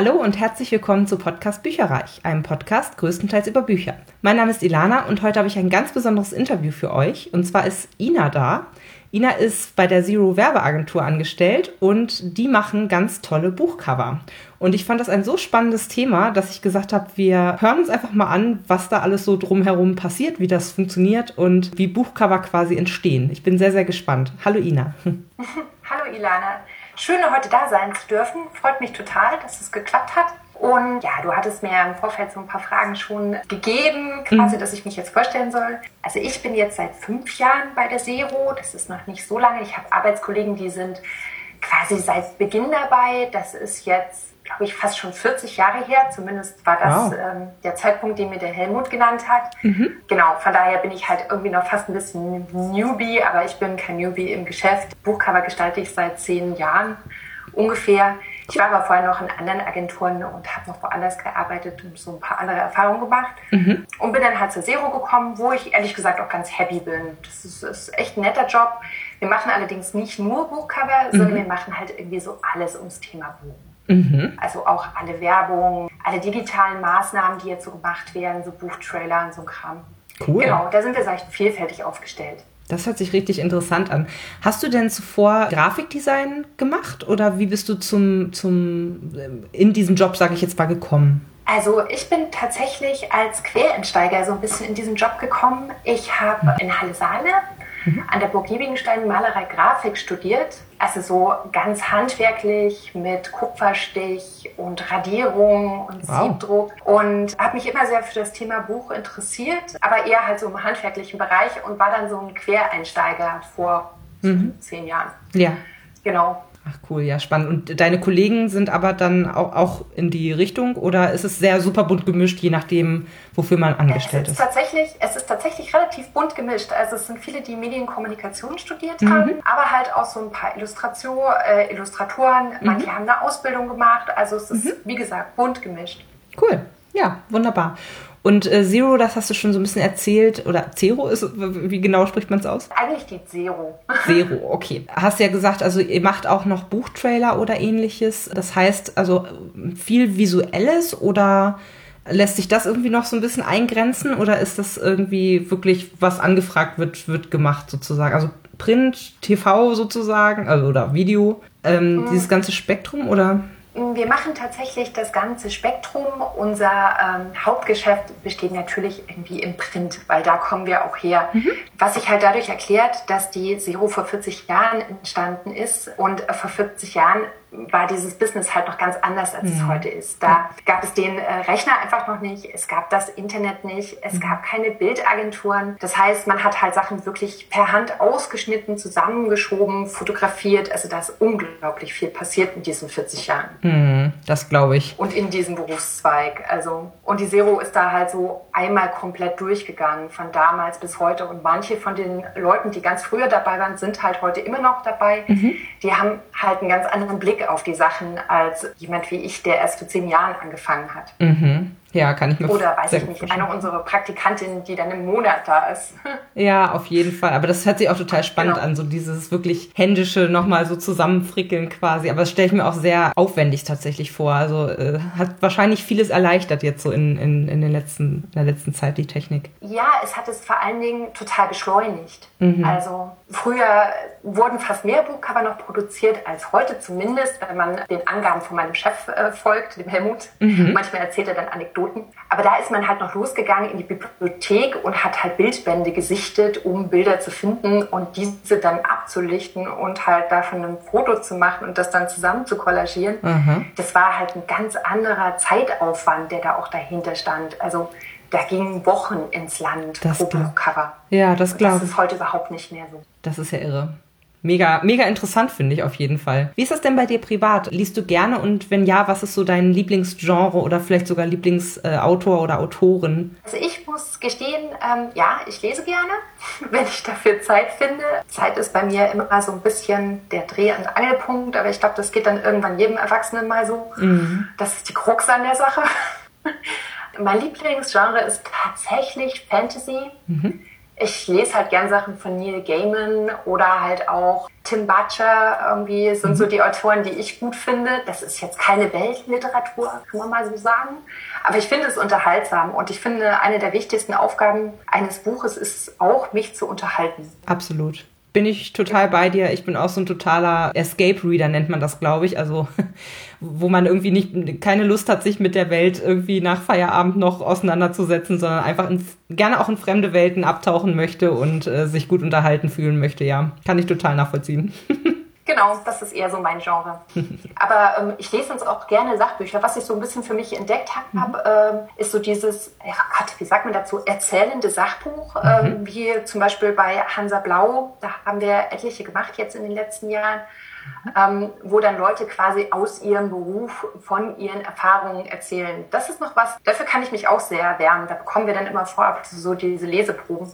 Hallo und herzlich willkommen zu Podcast Bücherreich, einem Podcast größtenteils über Bücher. Mein Name ist Ilana und heute habe ich ein ganz besonderes Interview für euch. Und zwar ist Ina da. Ina ist bei der Zero Werbeagentur angestellt und die machen ganz tolle Buchcover. Und ich fand das ein so spannendes Thema, dass ich gesagt habe, wir hören uns einfach mal an, was da alles so drumherum passiert, wie das funktioniert und wie Buchcover quasi entstehen. Ich bin sehr, sehr gespannt. Hallo Ina. Hallo Ilana. Schön, heute da sein zu dürfen. Freut mich total, dass es geklappt hat. Und ja, du hattest mir im Vorfeld so ein paar Fragen schon gegeben, quasi, mhm. dass ich mich jetzt vorstellen soll. Also ich bin jetzt seit fünf Jahren bei der Zero. Das ist noch nicht so lange. Ich habe Arbeitskollegen, die sind quasi seit Beginn dabei. Das ist jetzt, glaube ich, fast schon 40 Jahre her. Zumindest war das wow. ähm, der Zeitpunkt, den mir der Helmut genannt hat. Mhm. Genau, von daher bin ich halt irgendwie noch fast ein bisschen Newbie, aber ich bin kein Newbie im Geschäft. Buchcover gestalte ich seit zehn Jahren ungefähr. Ich war aber vorher noch in anderen Agenturen und habe noch woanders gearbeitet und so ein paar andere Erfahrungen gemacht. Mhm. Und bin dann halt zur Zero gekommen, wo ich ehrlich gesagt auch ganz happy bin. Das ist, ist echt ein netter Job. Wir machen allerdings nicht nur Buchcover, mhm. sondern wir machen halt irgendwie so alles ums Thema Buch. Mhm. Also auch alle Werbung, alle digitalen Maßnahmen, die jetzt so gemacht werden, so Buchtrailer und so Kram. Cool. Genau, da sind wir, ich, vielfältig aufgestellt. Das hört sich richtig interessant an. Hast du denn zuvor Grafikdesign gemacht oder wie bist du zum, zum in diesen Job, sage ich jetzt mal, gekommen? Also ich bin tatsächlich als Quereinsteiger so ein bisschen in diesen Job gekommen. Ich habe in Halle Saale mhm. an der Burg Liebenstein Malerei Grafik studiert. Also so ganz handwerklich mit Kupferstich und Radierung und wow. Siebdruck. Und habe mich immer sehr für das Thema Buch interessiert, aber eher halt so im handwerklichen Bereich und war dann so ein Quereinsteiger vor mhm. zehn Jahren. Ja. Genau. Ach cool, ja, spannend. Und deine Kollegen sind aber dann auch, auch in die Richtung oder ist es sehr super bunt gemischt, je nachdem, wofür man angestellt es ist? Tatsächlich, es ist tatsächlich relativ bunt gemischt. Also es sind viele, die Medienkommunikation studiert mhm. haben, aber halt auch so ein paar Illustration, äh, Illustratoren. Mhm. Manche haben eine Ausbildung gemacht. Also es ist, mhm. wie gesagt, bunt gemischt. Cool. Ja, wunderbar. Und äh, Zero, das hast du schon so ein bisschen erzählt, oder Zero ist, wie genau spricht man es aus? Eigentlich die Zero. Zero, okay. Hast ja gesagt, also ihr macht auch noch Buchtrailer oder ähnliches. Das heißt, also viel Visuelles oder lässt sich das irgendwie noch so ein bisschen eingrenzen oder ist das irgendwie wirklich, was angefragt wird, wird gemacht sozusagen? Also Print, TV sozusagen, also oder Video, ähm, mhm. dieses ganze Spektrum oder? Wir machen tatsächlich das ganze Spektrum. Unser ähm, Hauptgeschäft besteht natürlich irgendwie im Print, weil da kommen wir auch her. Mhm. Was sich halt dadurch erklärt, dass die Zero vor 40 Jahren entstanden ist und vor 40 Jahren war dieses Business halt noch ganz anders, als mhm. es heute ist. Da gab es den äh, Rechner einfach noch nicht, es gab das Internet nicht, es mhm. gab keine Bildagenturen. Das heißt, man hat halt Sachen wirklich per Hand ausgeschnitten, zusammengeschoben, fotografiert. Also da ist unglaublich viel passiert in diesen 40 Jahren. Mhm, das glaube ich. Und in diesem Berufszweig. Also, und die Zero ist da halt so einmal komplett durchgegangen, von damals bis heute. Und manche von den Leuten, die ganz früher dabei waren, sind halt heute immer noch dabei. Mhm. Die haben halt einen ganz anderen Blick Blick auf die Sachen als jemand wie ich, der erst vor zehn Jahren angefangen hat. Mhm. Ja, kann ich mir Oder weiß ich nicht, eine unserer Praktikantinnen, die dann im Monat da ist. Ja, auf jeden Fall. Aber das hört sich auch total spannend genau. an, so dieses wirklich händische nochmal so zusammenfrickeln quasi. Aber das stelle ich mir auch sehr aufwendig tatsächlich vor. Also äh, hat wahrscheinlich vieles erleichtert jetzt so in, in, in, den letzten, in der letzten Zeit die Technik. Ja, es hat es vor allen Dingen total beschleunigt. Mhm. Also früher wurden fast mehr Buchcover noch produziert als heute zumindest, wenn man den Angaben von meinem Chef äh, folgt, dem Helmut. Mhm. Manchmal erzählt er dann Anekdoten Anekdoten. Aber da ist man halt noch losgegangen in die Bibliothek und hat halt Bildbände gesichtet, um Bilder zu finden und diese dann abzulichten und halt davon ein Foto zu machen und das dann zusammen zu kollagieren. Mhm. Das war halt ein ganz anderer Zeitaufwand, der da auch dahinter stand. Also da gingen Wochen ins Land das pro Buchcover. Ja, das glaube ich. Das ist heute überhaupt nicht mehr so. Das ist ja irre. Mega, mega interessant finde ich auf jeden Fall. Wie ist das denn bei dir privat? Liest du gerne und wenn ja, was ist so dein Lieblingsgenre oder vielleicht sogar Lieblingsautor oder Autorin? Also ich muss gestehen, ähm, ja, ich lese gerne, wenn ich dafür Zeit finde. Zeit ist bei mir immer so ein bisschen der Dreh- und Angelpunkt, aber ich glaube, das geht dann irgendwann jedem Erwachsenen mal so. Mhm. Das ist die Krux an der Sache. mein Lieblingsgenre ist tatsächlich Fantasy. Mhm Ich lese halt gern Sachen von Neil Gaiman oder halt auch Tim Butcher irgendwie sind mhm. so die Autoren, die ich gut finde. Das ist jetzt keine Weltliteratur, kann man mal so sagen. Aber ich finde es unterhaltsam und ich finde, eine der wichtigsten Aufgaben eines Buches ist auch, mich zu unterhalten. Absolut bin ich total bei dir. Ich bin auch so ein totaler Escape Reader, nennt man das, glaube ich. Also, wo man irgendwie nicht, keine Lust hat, sich mit der Welt irgendwie nach Feierabend noch auseinanderzusetzen, sondern einfach in, gerne auch in fremde Welten abtauchen möchte und äh, sich gut unterhalten fühlen möchte. Ja, kann ich total nachvollziehen. Genau, das ist eher so mein Genre. Aber ähm, ich lese uns auch gerne Sachbücher. Was ich so ein bisschen für mich entdeckt habe, mhm. ähm, ist so dieses, ja, wie sagt man dazu, erzählende Sachbuch, ähm, mhm. wie zum Beispiel bei Hansa Blau. Da haben wir etliche gemacht jetzt in den letzten Jahren. Ähm, wo dann Leute quasi aus ihrem Beruf von ihren Erfahrungen erzählen. Das ist noch was, dafür kann ich mich auch sehr erwärmen. Da bekommen wir dann immer vorab so diese Leseproben.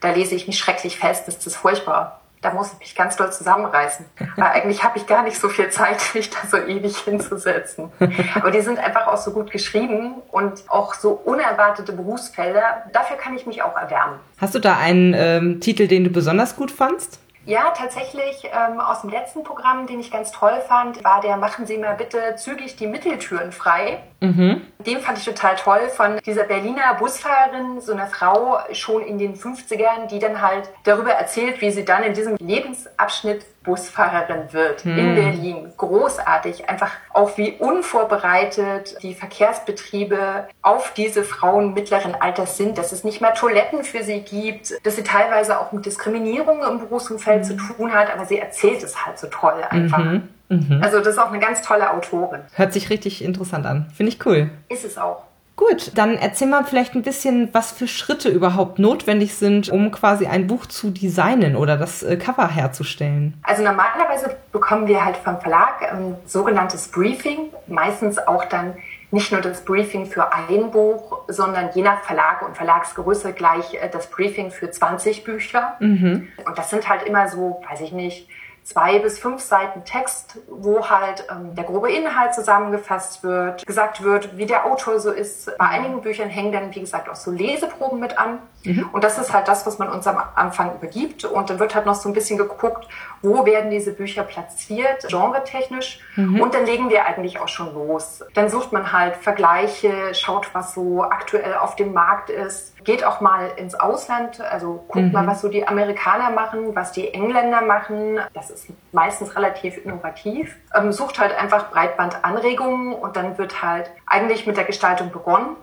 Da lese ich mich schrecklich fest, das ist furchtbar da muss ich mich ganz doll zusammenreißen. Weil eigentlich habe ich gar nicht so viel Zeit, mich da so ewig hinzusetzen. Aber die sind einfach auch so gut geschrieben und auch so unerwartete Berufsfelder. Dafür kann ich mich auch erwärmen. Hast du da einen ähm, Titel, den du besonders gut fandst? Ja, tatsächlich ähm, aus dem letzten Programm, den ich ganz toll fand, war der Machen Sie mal bitte zügig die Mitteltüren frei. Mhm. Den fand ich total toll von dieser Berliner Busfahrerin, so einer Frau schon in den 50ern, die dann halt darüber erzählt, wie sie dann in diesem Lebensabschnitt Busfahrerin wird hm. in Berlin. Großartig. Einfach auch wie unvorbereitet die Verkehrsbetriebe auf diese Frauen mittleren Alters sind, dass es nicht mehr Toiletten für sie gibt, dass sie teilweise auch mit Diskriminierung im Berufsumfeld hm. zu tun hat, aber sie erzählt es halt so toll einfach. Mhm. Mhm. Also das ist auch eine ganz tolle Autorin. Hört sich richtig interessant an. Finde ich cool. Ist es auch. Gut, dann erzähl mal vielleicht ein bisschen, was für Schritte überhaupt notwendig sind, um quasi ein Buch zu designen oder das äh, Cover herzustellen. Also normalerweise bekommen wir halt vom Verlag ein sogenanntes Briefing, meistens auch dann nicht nur das Briefing für ein Buch, sondern je nach Verlag und Verlagsgröße gleich äh, das Briefing für 20 Bücher. Mhm. Und das sind halt immer so, weiß ich nicht, zwei bis fünf Seiten Text, wo halt ähm, der grobe Inhalt zusammengefasst wird, gesagt wird, wie der Autor so ist. Bei einigen Büchern hängen dann, wie gesagt, auch so Leseproben mit an. Mhm. Und das ist halt das, was man uns am Anfang übergibt. Und dann wird halt noch so ein bisschen geguckt, wo werden diese Bücher platziert, genretechnisch. Mhm. Und dann legen wir eigentlich auch schon los. Dann sucht man halt Vergleiche, schaut, was so aktuell auf dem Markt ist, geht auch mal ins Ausland, also guckt mhm. mal, was so die Amerikaner machen, was die Engländer machen. Das ist meistens relativ innovativ. Ähm, sucht halt einfach Breitbandanregungen und dann wird halt eigentlich mit der Gestaltung begonnen.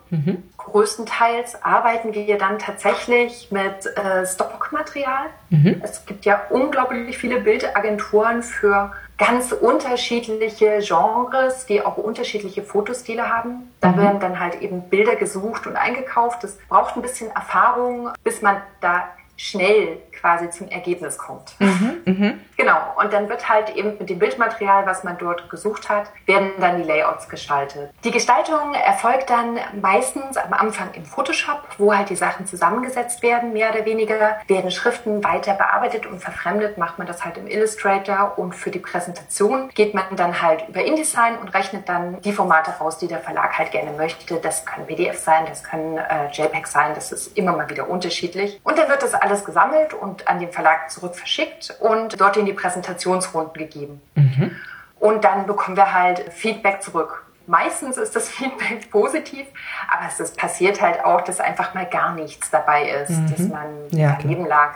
Größtenteils arbeiten wir dann tatsächlich mit äh, Stockmaterial. Mhm. Es gibt ja unglaublich viele Bildagenturen für ganz unterschiedliche Genres, die auch unterschiedliche Fotostile haben. Da mhm. werden dann halt eben Bilder gesucht und eingekauft. Das braucht ein bisschen Erfahrung, bis man da schnell quasi zum Ergebnis kommt. Mhm, mh. Genau. Und dann wird halt eben mit dem Bildmaterial, was man dort gesucht hat, werden dann die Layouts gestaltet. Die Gestaltung erfolgt dann meistens am Anfang im Photoshop, wo halt die Sachen zusammengesetzt werden, mehr oder weniger. Werden Schriften weiter bearbeitet und verfremdet, macht man das halt im Illustrator. Und für die Präsentation geht man dann halt über InDesign und rechnet dann die Formate raus, die der Verlag halt gerne möchte. Das können PDF sein, das können äh, JPEG sein, das ist immer mal wieder unterschiedlich. Und dann wird das alles gesammelt und an den Verlag zurück verschickt und dort in die Präsentationsrunden gegeben. Mhm. Und dann bekommen wir halt Feedback zurück. Meistens ist das Feedback positiv, aber es ist, passiert halt auch, dass einfach mal gar nichts dabei ist, mhm. dass man ja, daneben lag.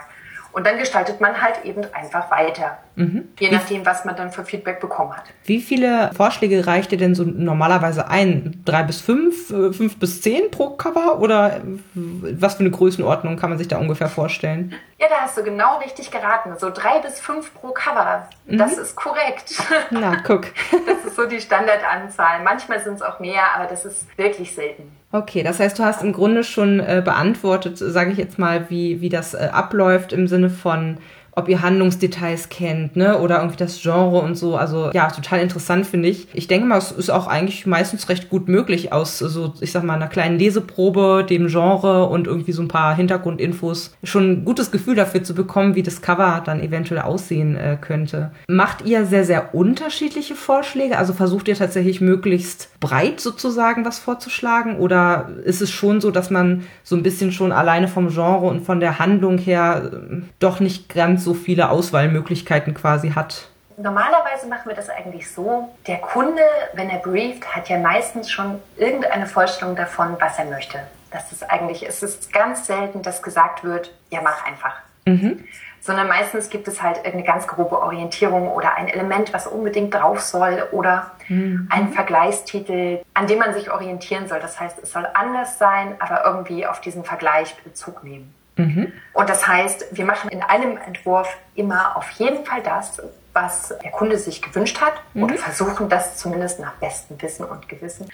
Und dann gestaltet man halt eben einfach weiter. Mhm. Je nachdem, was man dann für Feedback bekommen hat. Wie viele Vorschläge reicht dir denn so normalerweise ein? Drei bis fünf, äh, fünf bis zehn pro Cover? Oder was für eine Größenordnung kann man sich da ungefähr vorstellen? Ja, da hast du genau richtig geraten. So drei bis fünf pro Cover. Mhm. Das ist korrekt. Na, guck. das ist so die Standardanzahl. Manchmal sind es auch mehr, aber das ist wirklich selten. Okay, das heißt, du hast im Grunde schon äh, beantwortet, sage ich jetzt mal, wie, wie das äh, abläuft im Sinne von ob ihr Handlungsdetails kennt, ne? Oder irgendwie das Genre und so. Also ja, total interessant finde ich. Ich denke mal, es ist auch eigentlich meistens recht gut möglich aus so, ich sag mal, einer kleinen Leseprobe, dem Genre und irgendwie so ein paar Hintergrundinfos schon ein gutes Gefühl dafür zu bekommen, wie das Cover dann eventuell aussehen äh, könnte. Macht ihr sehr, sehr unterschiedliche Vorschläge? Also versucht ihr tatsächlich möglichst breit sozusagen was vorzuschlagen? Oder ist es schon so, dass man so ein bisschen schon alleine vom Genre und von der Handlung her äh, doch nicht ganz so viele Auswahlmöglichkeiten quasi hat? Normalerweise machen wir das eigentlich so. Der Kunde, wenn er brieft, hat ja meistens schon irgendeine Vorstellung davon, was er möchte. Das ist eigentlich, es ist ganz selten, dass gesagt wird, ja, mach einfach. Mhm. Sondern meistens gibt es halt eine ganz grobe Orientierung oder ein Element, was unbedingt drauf soll oder mhm. einen Vergleichstitel, an dem man sich orientieren soll. Das heißt, es soll anders sein, aber irgendwie auf diesen Vergleich Bezug nehmen. Mhm. Und das heißt, wir machen in einem Entwurf immer auf jeden Fall das, was der Kunde sich gewünscht hat mhm. oder versuchen das zumindest nach bestem Wissen und Gewissen.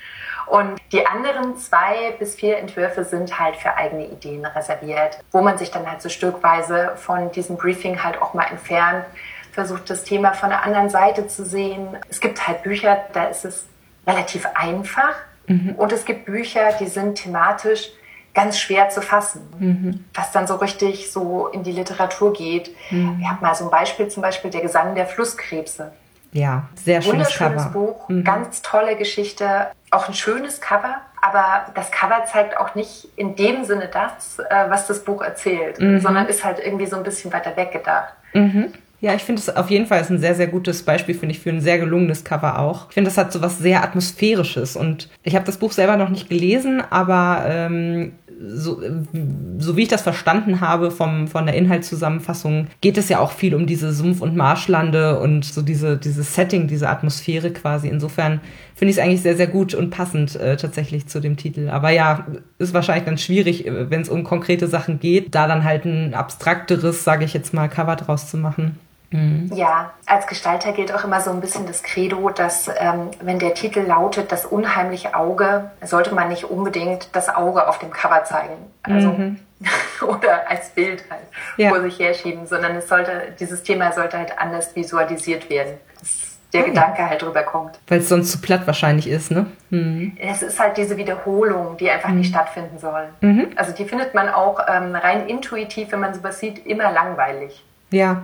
Und die anderen zwei bis vier Entwürfe sind halt für eigene Ideen reserviert, wo man sich dann halt so stückweise von diesem Briefing halt auch mal entfernt, versucht das Thema von der anderen Seite zu sehen. Es gibt halt Bücher, da ist es relativ einfach. Mhm. Und es gibt Bücher, die sind thematisch ganz schwer zu fassen, mhm. was dann so richtig so in die Literatur geht. Mhm. Wir haben mal so ein Beispiel, zum Beispiel der Gesang der Flusskrebse. Ja, sehr schönes Wunderschönes Cover. Buch, mhm. ganz tolle Geschichte, auch ein schönes Cover, aber das Cover zeigt auch nicht in dem Sinne das, äh, was das Buch erzählt, mhm. sondern ist halt irgendwie so ein bisschen weiter weggedacht. Mhm. Ja, ich finde es auf jeden Fall ist ein sehr, sehr gutes Beispiel, finde ich, für ein sehr gelungenes Cover auch. Ich finde, das hat so was sehr Atmosphärisches und ich habe das Buch selber noch nicht gelesen, aber ähm, so, so wie ich das verstanden habe vom, von der Inhaltszusammenfassung, geht es ja auch viel um diese Sumpf- und Marschlande und so diese, dieses Setting, diese Atmosphäre quasi. Insofern finde ich es eigentlich sehr, sehr gut und passend äh, tatsächlich zu dem Titel. Aber ja, ist wahrscheinlich dann schwierig, äh, wenn es um konkrete Sachen geht, da dann halt ein abstrakteres, sage ich jetzt mal, Cover draus zu machen. Mhm. Ja, als Gestalter gilt auch immer so ein bisschen das Credo, dass ähm, wenn der Titel lautet Das unheimliche Auge, sollte man nicht unbedingt das Auge auf dem Cover zeigen. Also mhm. oder als Bild halt ja. vor sich herschieben, sondern es sollte, dieses Thema sollte halt anders visualisiert werden. Dass der mhm. Gedanke halt drüber kommt. Weil es sonst zu platt wahrscheinlich ist, ne? Mhm. Es ist halt diese Wiederholung, die einfach nicht mhm. stattfinden soll. Mhm. Also die findet man auch ähm, rein intuitiv, wenn man sowas sieht, immer langweilig. Ja,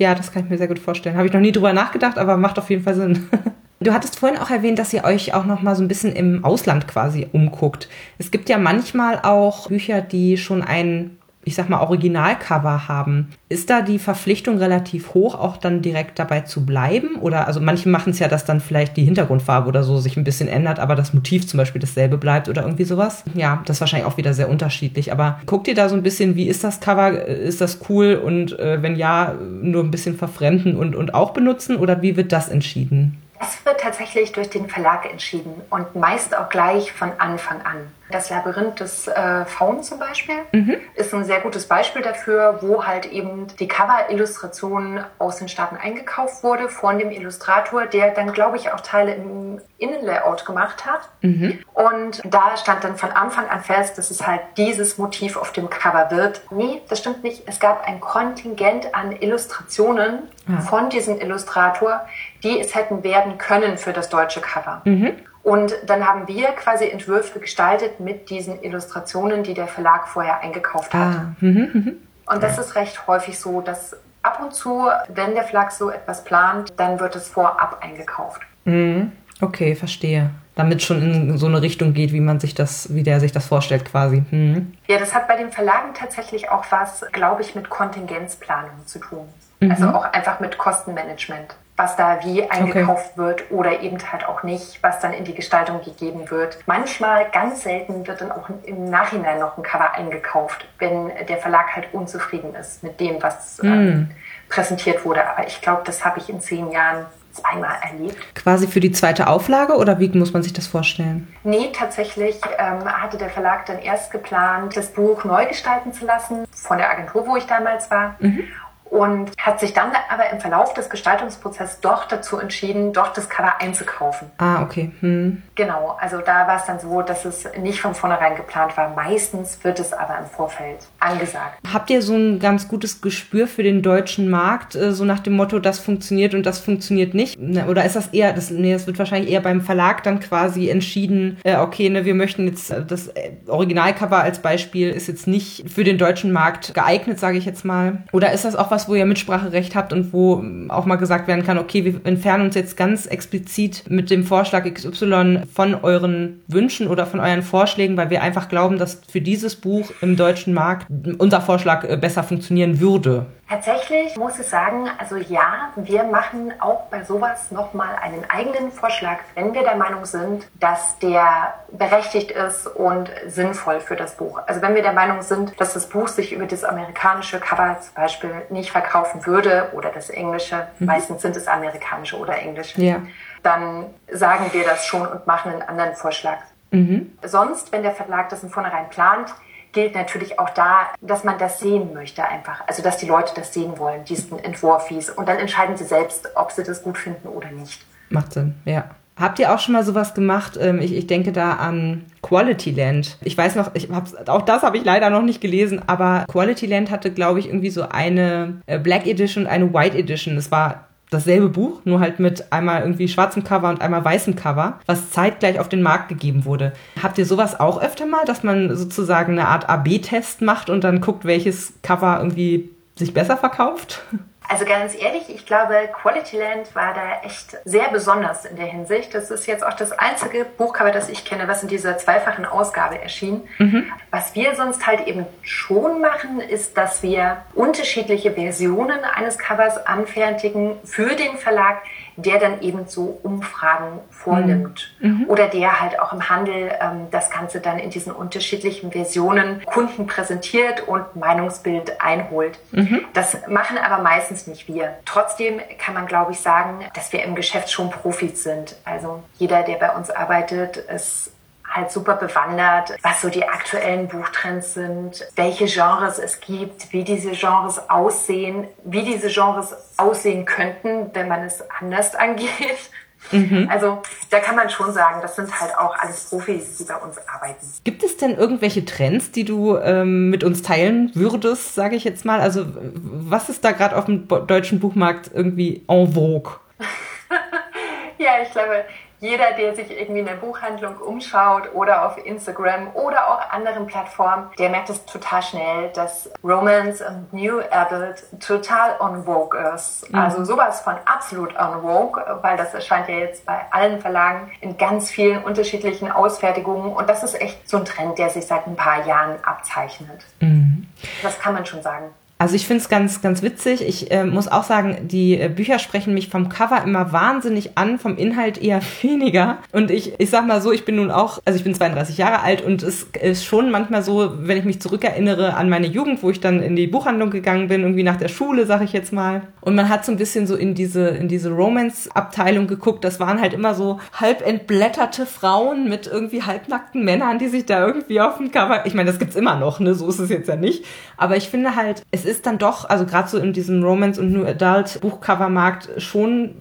ja, das kann ich mir sehr gut vorstellen. Habe ich noch nie drüber nachgedacht, aber macht auf jeden Fall Sinn. Du hattest vorhin auch erwähnt, dass ihr euch auch noch mal so ein bisschen im Ausland quasi umguckt. Es gibt ja manchmal auch Bücher, die schon einen ich sag mal, Originalcover haben. Ist da die Verpflichtung relativ hoch, auch dann direkt dabei zu bleiben? Oder, also manche machen es ja, dass dann vielleicht die Hintergrundfarbe oder so sich ein bisschen ändert, aber das Motiv zum Beispiel dasselbe bleibt oder irgendwie sowas. Ja, das ist wahrscheinlich auch wieder sehr unterschiedlich. Aber guckt ihr da so ein bisschen, wie ist das Cover? Ist das cool? Und äh, wenn ja, nur ein bisschen verfremden und, und auch benutzen? Oder wie wird das entschieden? Das wird tatsächlich durch den Verlag entschieden und meist auch gleich von Anfang an. Das Labyrinth des äh, Faun zum Beispiel mhm. ist ein sehr gutes Beispiel dafür, wo halt eben die Cover-Illustration aus den Staaten eingekauft wurde von dem Illustrator, der dann, glaube ich, auch Teile im Innenlayout gemacht hat. Mhm. Und da stand dann von Anfang an fest, dass es halt dieses Motiv auf dem Cover wird. Nee, das stimmt nicht. Es gab ein Kontingent an Illustrationen ja. von diesem Illustrator, die es hätten werden können für das deutsche Cover. Mhm. Und dann haben wir quasi Entwürfe gestaltet mit diesen Illustrationen, die der Verlag vorher eingekauft hat. Ah. Mhm, mhm. Und das ist recht häufig so, dass ab und zu, wenn der Verlag so etwas plant, dann wird es vorab eingekauft. Mhm. Okay, verstehe. Damit schon in so eine Richtung geht, wie man sich das, wie der sich das vorstellt, quasi. Mhm. Ja, das hat bei den Verlagen tatsächlich auch was, glaube ich, mit Kontingenzplanung zu tun. Also auch einfach mit Kostenmanagement was da wie eingekauft okay. wird oder eben halt auch nicht, was dann in die Gestaltung gegeben wird. Manchmal, ganz selten, wird dann auch im Nachhinein noch ein Cover eingekauft, wenn der Verlag halt unzufrieden ist mit dem, was ähm, präsentiert wurde. Aber ich glaube, das habe ich in zehn Jahren zweimal erlebt. Quasi für die zweite Auflage oder wie muss man sich das vorstellen? Nee, tatsächlich ähm, hatte der Verlag dann erst geplant, das Buch neu gestalten zu lassen von der Agentur, wo ich damals war. Mhm und hat sich dann aber im Verlauf des Gestaltungsprozesses doch dazu entschieden, doch das Cover einzukaufen. Ah, okay. Hm. Genau, also da war es dann so, dass es nicht von vornherein geplant war. Meistens wird es aber im Vorfeld angesagt. Habt ihr so ein ganz gutes Gespür für den deutschen Markt, äh, so nach dem Motto, das funktioniert und das funktioniert nicht? Ne, oder ist das eher, das, nee, das wird wahrscheinlich eher beim Verlag dann quasi entschieden, äh, okay, ne, wir möchten jetzt äh, das Originalcover als Beispiel ist jetzt nicht für den deutschen Markt geeignet, sage ich jetzt mal. Oder ist das auch was, wo ihr Mitspracherecht habt und wo auch mal gesagt werden kann, okay, wir entfernen uns jetzt ganz explizit mit dem Vorschlag XY von euren Wünschen oder von euren Vorschlägen, weil wir einfach glauben, dass für dieses Buch im deutschen Markt unser Vorschlag äh, besser funktionieren würde? Tatsächlich muss ich sagen, also ja, wir machen auch bei sowas nochmal einen eigenen Vorschlag, wenn wir der Meinung sind, dass der berechtigt ist und sinnvoll für das Buch. Also wenn wir der Meinung sind, dass das Buch sich über das amerikanische Cover zum Beispiel nicht verkaufen würde oder das englische, mhm. meistens sind es amerikanische oder englische, ja. dann sagen wir das schon und machen einen anderen Vorschlag. Mhm. Sonst, wenn der Verlag das in vornherein plant, gilt natürlich auch da, dass man das sehen möchte einfach. Also, dass die Leute das sehen wollen, diesen Entwurf. Und dann entscheiden sie selbst, ob sie das gut finden oder nicht. Macht Sinn, ja. Habt ihr auch schon mal sowas gemacht? Ähm, ich, ich denke da an Quality Land. Ich weiß noch, ich hab's, auch das habe ich leider noch nicht gelesen, aber Quality Land hatte, glaube ich, irgendwie so eine äh, Black Edition und eine White Edition. Es war dasselbe Buch, nur halt mit einmal irgendwie schwarzem Cover und einmal weißem Cover, was zeitgleich auf den Markt gegeben wurde. Habt ihr sowas auch öfter mal, dass man sozusagen eine Art AB-Test macht und dann guckt, welches Cover irgendwie sich besser verkauft? Also ganz ehrlich, ich glaube, Quality Land war da echt sehr besonders in der Hinsicht. Das ist jetzt auch das einzige Buchcover, das ich kenne, was in dieser zweifachen Ausgabe erschien. Mhm. Was wir sonst halt eben schon machen, ist, dass wir unterschiedliche Versionen eines Covers anfertigen für den Verlag, der dann eben so Umfragen vornimmt mhm. mhm. oder der halt auch im Handel ähm, das Ganze dann in diesen unterschiedlichen Versionen Kunden präsentiert und Meinungsbild einholt. Mhm. Das machen aber meistens nicht wir. Trotzdem kann man, glaube ich, sagen, dass wir im Geschäft schon Profis sind. Also jeder, der bei uns arbeitet, ist halt super bewandert, was so die aktuellen Buchtrends sind, welche Genres es gibt, wie diese Genres aussehen, wie diese Genres aussehen könnten, wenn man es anders angeht. Mhm. Also da kann man schon sagen, das sind halt auch alles Profis, die bei uns arbeiten. Gibt es denn irgendwelche Trends, die du ähm, mit uns teilen würdest, sage ich jetzt mal? Also was ist da gerade auf dem deutschen Buchmarkt irgendwie en vogue? ja, ich glaube, jeder, der sich irgendwie in der Buchhandlung umschaut oder auf Instagram oder auch anderen Plattformen, der merkt es total schnell, dass Romance und New Adult total on vogue ist. Mhm. Also sowas von absolut on vogue, weil das erscheint ja jetzt bei allen Verlagen in ganz vielen unterschiedlichen Ausfertigungen und das ist echt so ein Trend, der sich seit ein paar Jahren abzeichnet. Mhm. Das kann man schon sagen. Also ich finde es ganz, ganz witzig. Ich äh, muss auch sagen, die äh, Bücher sprechen mich vom Cover immer wahnsinnig an, vom Inhalt eher weniger. Und ich, ich sag mal so, ich bin nun auch, also ich bin 32 Jahre alt und es ist schon manchmal so, wenn ich mich zurückerinnere an meine Jugend, wo ich dann in die Buchhandlung gegangen bin, irgendwie nach der Schule, sag ich jetzt mal. Und man hat so ein bisschen so in diese, in diese Romance-Abteilung geguckt. Das waren halt immer so halb entblätterte Frauen mit irgendwie halbnackten Männern, die sich da irgendwie auf dem Cover, ich meine, das gibt's immer noch, ne, so ist es jetzt ja nicht. Aber ich finde halt, es ist dann doch, also gerade so in diesem Romance- und New Adult Buchcovermarkt schon,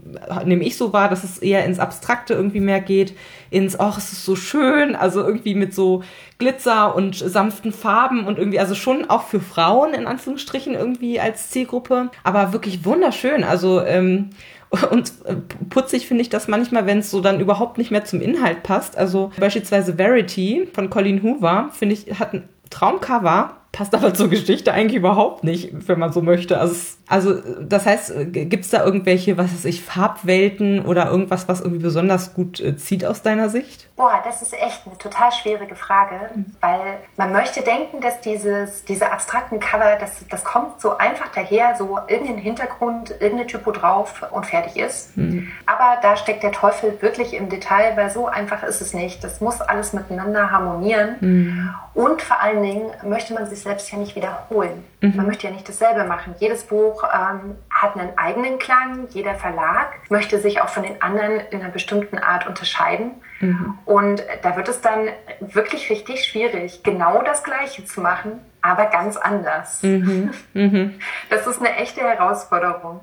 nehme ich so wahr, dass es eher ins Abstrakte irgendwie mehr geht, ins, ach, es ist so schön, also irgendwie mit so Glitzer und sanften Farben und irgendwie, also schon auch für Frauen in Anführungsstrichen irgendwie als Zielgruppe, aber wirklich wunderschön, also ähm, und äh, putzig finde ich das manchmal, wenn es so dann überhaupt nicht mehr zum Inhalt passt. Also beispielsweise Verity von Colleen Hoover, finde ich, hat ein Traumcover passt aber zur Geschichte eigentlich überhaupt nicht, wenn man so möchte. Also, also das heißt, gibt es da irgendwelche, was weiß ich, Farbwelten oder irgendwas, was irgendwie besonders gut äh, zieht aus deiner Sicht? Boah, das ist echt eine total schwierige Frage, weil man möchte denken, dass dieses, diese abstrakten Cover, das, das kommt so einfach daher, so irgendein Hintergrund, irgendeine Typo drauf und fertig ist. Mhm. Aber da steckt der Teufel wirklich im Detail, weil so einfach ist es nicht. Das muss alles miteinander harmonieren. Mhm. Und vor allen Dingen möchte man sich selbst ja nicht wiederholen. Mhm. Man möchte ja nicht dasselbe machen. Jedes Buch ähm, hat einen eigenen Klang, jeder Verlag möchte sich auch von den anderen in einer bestimmten Art unterscheiden. Mhm. Und da wird es dann wirklich richtig schwierig, genau das Gleiche zu machen aber ganz anders. Mhm. Mhm. Das ist eine echte Herausforderung.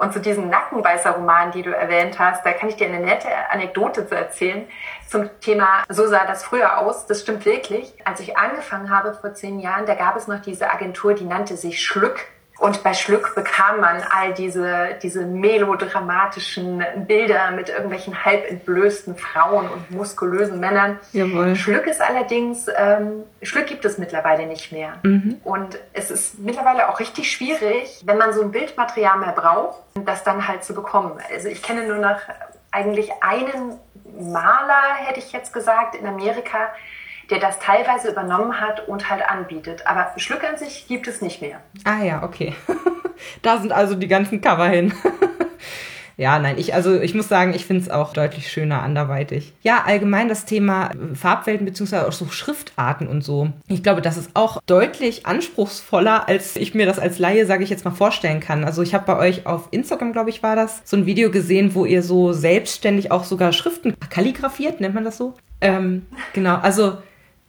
Und zu diesem Nackenbeißer-Roman, die du erwähnt hast, da kann ich dir eine nette Anekdote zu erzählen zum Thema, so sah das früher aus. Das stimmt wirklich. Als ich angefangen habe vor zehn Jahren, da gab es noch diese Agentur, die nannte sich Schlück. Und bei Schlück bekam man all diese, diese melodramatischen Bilder mit irgendwelchen halb entblößten Frauen und muskulösen Männern. Jawohl. Schlück ist allerdings, ähm, Schlück gibt es mittlerweile nicht mehr. Mhm. Und es ist mittlerweile auch richtig schwierig, wenn man so ein Bildmaterial mehr braucht, das dann halt zu bekommen. Also ich kenne nur noch eigentlich einen Maler, hätte ich jetzt gesagt, in Amerika, der das teilweise übernommen hat und halt anbietet. Aber Schlück an sich gibt es nicht mehr. Ah ja, okay. da sind also die ganzen Cover hin. Ja, nein, ich, also ich muss sagen, ich finde es auch deutlich schöner anderweitig. Ja, allgemein das Thema Farbwelten beziehungsweise auch so Schriftarten und so. Ich glaube, das ist auch deutlich anspruchsvoller, als ich mir das als Laie, sage ich jetzt mal, vorstellen kann. Also ich habe bei euch auf Instagram, glaube ich, war das, so ein Video gesehen, wo ihr so selbstständig auch sogar Schriften kalligrafiert, nennt man das so? Ähm, genau, also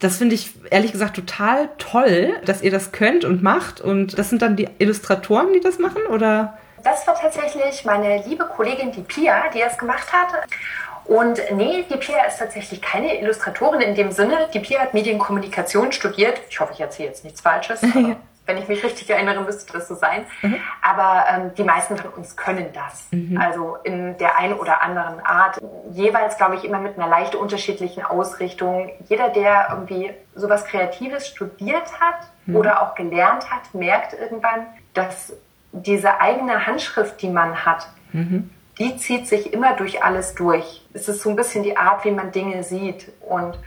das finde ich ehrlich gesagt total toll, dass ihr das könnt und macht. Und das sind dann die Illustratoren, die das machen, oder? Das war tatsächlich meine liebe Kollegin, die Pia, die das gemacht hat. Und nee, die Pia ist tatsächlich keine Illustratorin in dem Sinne. Die Pia hat Medienkommunikation studiert. Ich hoffe, ich erzähle jetzt nichts Falsches. wenn ich mich richtig erinnere, müsste das so sein. Mhm. Aber ähm, die meisten von uns können das. Mhm. Also in der einen oder anderen Art. Jeweils, glaube ich, immer mit einer leicht unterschiedlichen Ausrichtung. Jeder, der irgendwie sowas Kreatives studiert hat mhm. oder auch gelernt hat, merkt irgendwann, dass diese eigene Handschrift, die man hat, mhm. die zieht sich immer durch alles durch. Es ist so ein bisschen die Art, wie man Dinge sieht. Und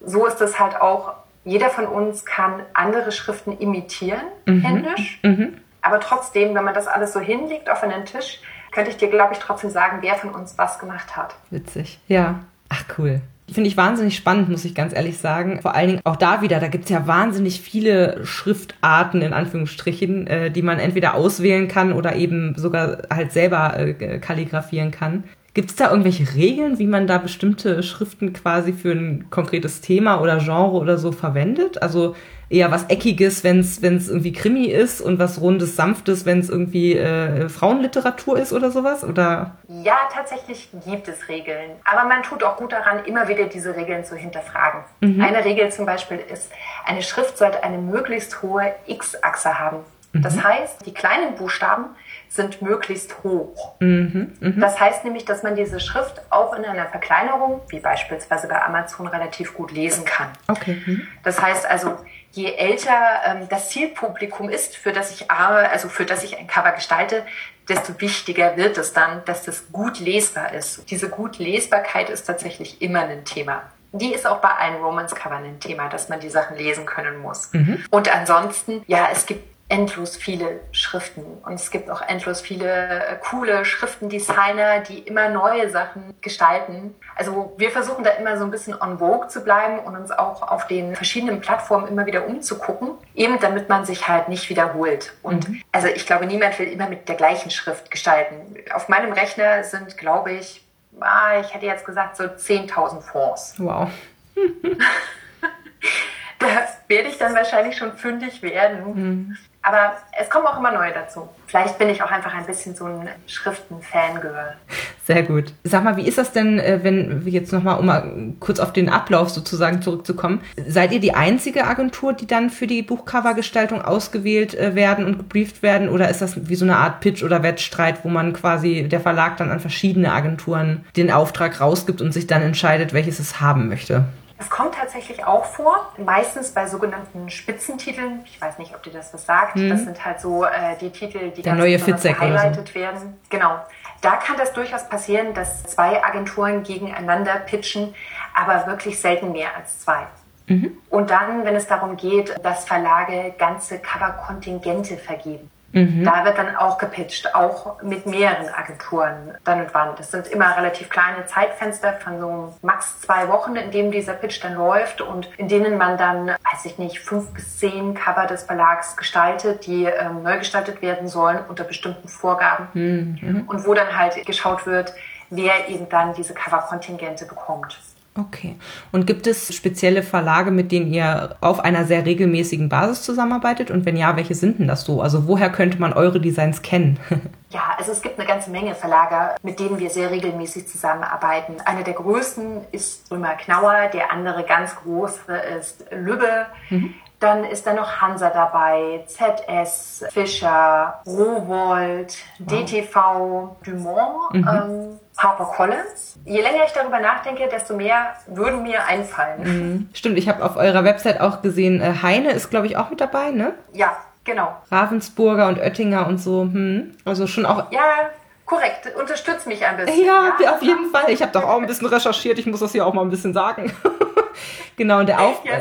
so ist es halt auch jeder von uns kann andere Schriften imitieren, mhm. händisch. Mhm. Aber trotzdem, wenn man das alles so hinlegt auf einen Tisch, könnte ich dir, glaube ich, trotzdem sagen, wer von uns was gemacht hat. Witzig. Ja. Ach, cool. Finde ich wahnsinnig spannend, muss ich ganz ehrlich sagen. Vor allen Dingen auch da wieder, da gibt es ja wahnsinnig viele Schriftarten in Anführungsstrichen, äh, die man entweder auswählen kann oder eben sogar halt selber äh, kalligrafieren kann. Gibt es da irgendwelche Regeln, wie man da bestimmte Schriften quasi für ein konkretes Thema oder Genre oder so verwendet? Also eher was Eckiges, wenn es irgendwie Krimi ist und was Rundes, Sanftes, wenn es irgendwie äh, Frauenliteratur ist oder sowas? Oder? Ja, tatsächlich gibt es Regeln. Aber man tut auch gut daran, immer wieder diese Regeln zu hinterfragen. Mhm. Eine Regel zum Beispiel ist, eine Schrift sollte eine möglichst hohe X-Achse haben. Mhm. Das heißt, die kleinen Buchstaben sind möglichst hoch. Mhm, mh. Das heißt nämlich, dass man diese Schrift auch in einer Verkleinerung, wie beispielsweise bei Amazon, relativ gut lesen kann. Okay. Mhm. Das heißt also, je älter ähm, das Zielpublikum ist, für das ich also für das ich ein Cover gestalte, desto wichtiger wird es dann, dass das gut lesbar ist. Diese gut Lesbarkeit ist tatsächlich immer ein Thema. Die ist auch bei allen Romance-Covern ein Thema, dass man die Sachen lesen können muss. Mhm. Und ansonsten, ja, es gibt endlos viele Schriften und es gibt auch endlos viele äh, coole Schriftendesigner, die immer neue Sachen gestalten. Also wir versuchen da immer so ein bisschen on vogue zu bleiben und uns auch auf den verschiedenen Plattformen immer wieder umzugucken, eben damit man sich halt nicht wiederholt. Und mhm. also ich glaube, niemand will immer mit der gleichen Schrift gestalten. Auf meinem Rechner sind, glaube ich, ah, ich hätte jetzt gesagt so 10.000 Fonds. Wow. da werde ich dann wahrscheinlich schon fündig werden. Mhm. Aber es kommen auch immer neue dazu. Vielleicht bin ich auch einfach ein bisschen so ein Schriften-Fangirl. Sehr gut. Sag mal, wie ist das denn, äh, wenn wir jetzt nochmal, um mal kurz auf den Ablauf sozusagen zurückzukommen, seid ihr die einzige Agentur, die dann für die Buchcovergestaltung ausgewählt äh, werden und gebrieft werden? Oder ist das wie so eine Art Pitch oder Wettstreit, wo man quasi der Verlag dann an verschiedene Agenturen den Auftrag rausgibt und sich dann entscheidet, welches es haben möchte? Es kommt tatsächlich auch vor, meistens bei sogenannten Spitzentiteln. Ich weiß nicht, ob dir das was sagt. Mhm. Das sind halt so äh, die Titel, die Der ganz neue gehighlightet so. werden. Genau. Da kann das durchaus passieren, dass zwei Agenturen gegeneinander pitchen, aber wirklich selten mehr als zwei. Mhm. Und dann, wenn es darum geht, dass Verlage ganze Coverkontingente vergeben. Mhm. Da wird dann auch gepitcht, auch mit mehreren Agenturen dann und wann. Das sind immer relativ kleine Zeitfenster von so max zwei Wochen, in denen dieser Pitch dann läuft und in denen man dann, weiß ich nicht, fünf bis zehn Cover des Verlags gestaltet, die ähm, neu gestaltet werden sollen unter bestimmten Vorgaben mhm. und wo dann halt geschaut wird, wer eben dann diese Coverkontingente bekommt. Okay. Und gibt es spezielle Verlage, mit denen ihr auf einer sehr regelmäßigen Basis zusammenarbeitet? Und wenn ja, welche sind denn das so? Also woher könnte man eure Designs kennen? Ja, also es gibt eine ganze Menge Verlage, mit denen wir sehr regelmäßig zusammenarbeiten. Einer der größten ist Römer Knauer, der andere ganz große ist Lübbe. Mhm. Dann ist da noch Hansa dabei, ZS, Fischer, Rowold, wow. DTV, Dumont, mhm. ähm, HarperCollins. Je länger ich darüber nachdenke, desto mehr würden mir einfallen. Mhm. Stimmt, ich habe auf eurer Website auch gesehen, äh, Heine ist, glaube ich, auch mit dabei, ne? Ja, genau. Ravensburger und Oettinger und so. Hm. Also schon auch. Ja, korrekt. Unterstützt mich ein bisschen. Ja, ja. auf jeden Fall. Ich habe doch auch ein bisschen recherchiert. Ich muss das hier auch mal ein bisschen sagen. genau, und der Auf ja,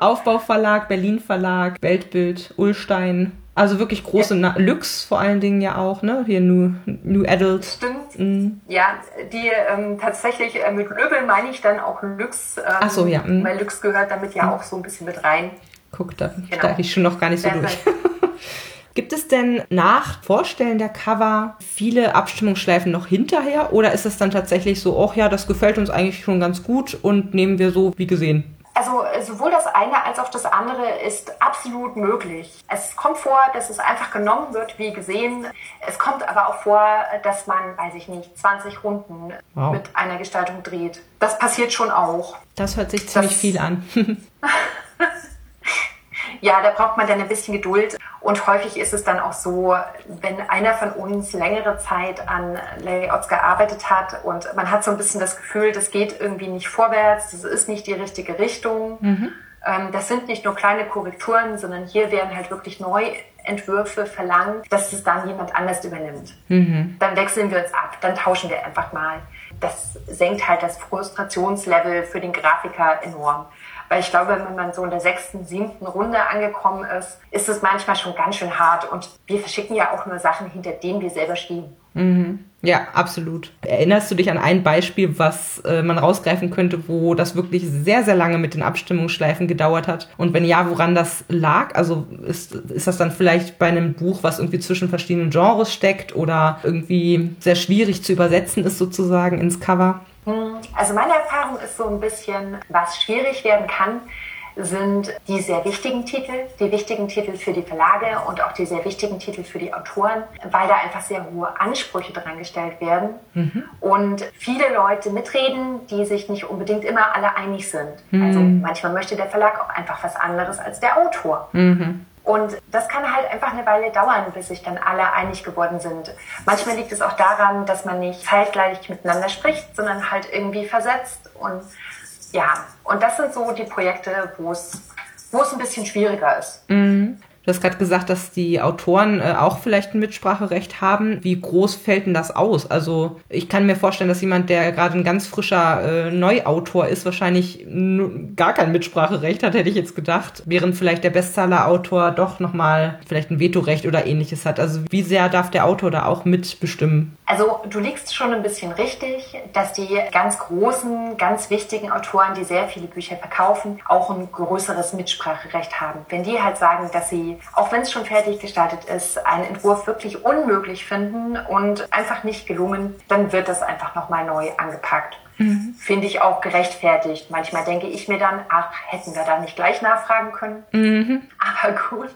Aufbauverlag, Berlin Verlag, Weltbild, Ullstein. Also wirklich große ja. Lux vor allen Dingen ja auch, ne? Hier New, New Adult. Stimmt. Mhm. Ja, die ähm, tatsächlich äh, mit Löbel meine ich dann auch Lux. Ähm, Ach so, ja. Mhm. Weil Lux gehört damit ja mhm. auch so ein bisschen mit rein. Guck, da genau. steige ich schon noch gar nicht so durch. Gibt es denn nach Vorstellen der Cover viele Abstimmungsschleifen noch hinterher oder ist es dann tatsächlich so, ach ja, das gefällt uns eigentlich schon ganz gut und nehmen wir so wie gesehen? Also sowohl das eine als auch das andere ist absolut möglich. Es kommt vor, dass es einfach genommen wird, wie gesehen. Es kommt aber auch vor, dass man, weiß ich nicht, 20 Runden wow. mit einer Gestaltung dreht. Das passiert schon auch. Das hört sich ziemlich das, viel an. ja, da braucht man dann ein bisschen Geduld. Und häufig ist es dann auch so, wenn einer von uns längere Zeit an Layouts gearbeitet hat und man hat so ein bisschen das Gefühl, das geht irgendwie nicht vorwärts, das ist nicht die richtige Richtung. Mhm. Ähm, das sind nicht nur kleine Korrekturen, sondern hier werden halt wirklich Neuentwürfe verlangt, dass es dann jemand anders übernimmt. Mhm. Dann wechseln wir uns ab, dann tauschen wir einfach mal. Das senkt halt das Frustrationslevel für den Grafiker enorm. Weil ich glaube, wenn man so in der sechsten, siebten Runde angekommen ist, ist es manchmal schon ganz schön hart. Und wir verschicken ja auch nur Sachen, hinter denen wir selber stehen. Mhm. Ja, absolut. Erinnerst du dich an ein Beispiel, was äh, man rausgreifen könnte, wo das wirklich sehr, sehr lange mit den Abstimmungsschleifen gedauert hat? Und wenn ja, woran das lag? Also ist, ist das dann vielleicht bei einem Buch, was irgendwie zwischen verschiedenen Genres steckt oder irgendwie sehr schwierig zu übersetzen ist sozusagen ins Cover? Hm, also meine Erfahrung ist so ein bisschen, was schwierig werden kann, sind die sehr wichtigen Titel, die wichtigen Titel für die Verlage und auch die sehr wichtigen Titel für die Autoren, weil da einfach sehr hohe Ansprüche dran gestellt werden mhm. und viele Leute mitreden, die sich nicht unbedingt immer alle einig sind. Mhm. Also manchmal möchte der Verlag auch einfach was anderes als der Autor. Mhm. Und das kann halt einfach eine Weile dauern, bis sich dann alle einig geworden sind. Manchmal liegt es auch daran, dass man nicht zeitgleich miteinander spricht, sondern halt irgendwie versetzt. Und ja, und das sind so die Projekte, wo es, wo es ein bisschen schwieriger ist. Mhm. Du hast gerade gesagt, dass die Autoren äh, auch vielleicht ein Mitspracherecht haben. Wie groß fällt denn das aus? Also ich kann mir vorstellen, dass jemand, der gerade ein ganz frischer äh, Neuautor ist, wahrscheinlich gar kein Mitspracherecht hat, hätte ich jetzt gedacht. Während vielleicht der Bestseller-Autor doch nochmal vielleicht ein Vetorecht oder ähnliches hat. Also wie sehr darf der Autor da auch mitbestimmen? Also du liegst schon ein bisschen richtig, dass die ganz großen, ganz wichtigen Autoren, die sehr viele Bücher verkaufen, auch ein größeres Mitspracherecht haben. Wenn die halt sagen, dass sie auch wenn es schon fertig gestaltet ist, einen Entwurf wirklich unmöglich finden und einfach nicht gelungen, dann wird das einfach nochmal neu angepackt. Mhm. Finde ich auch gerechtfertigt. Manchmal denke ich mir dann, ach, hätten wir da nicht gleich nachfragen können. Mhm. Aber gut.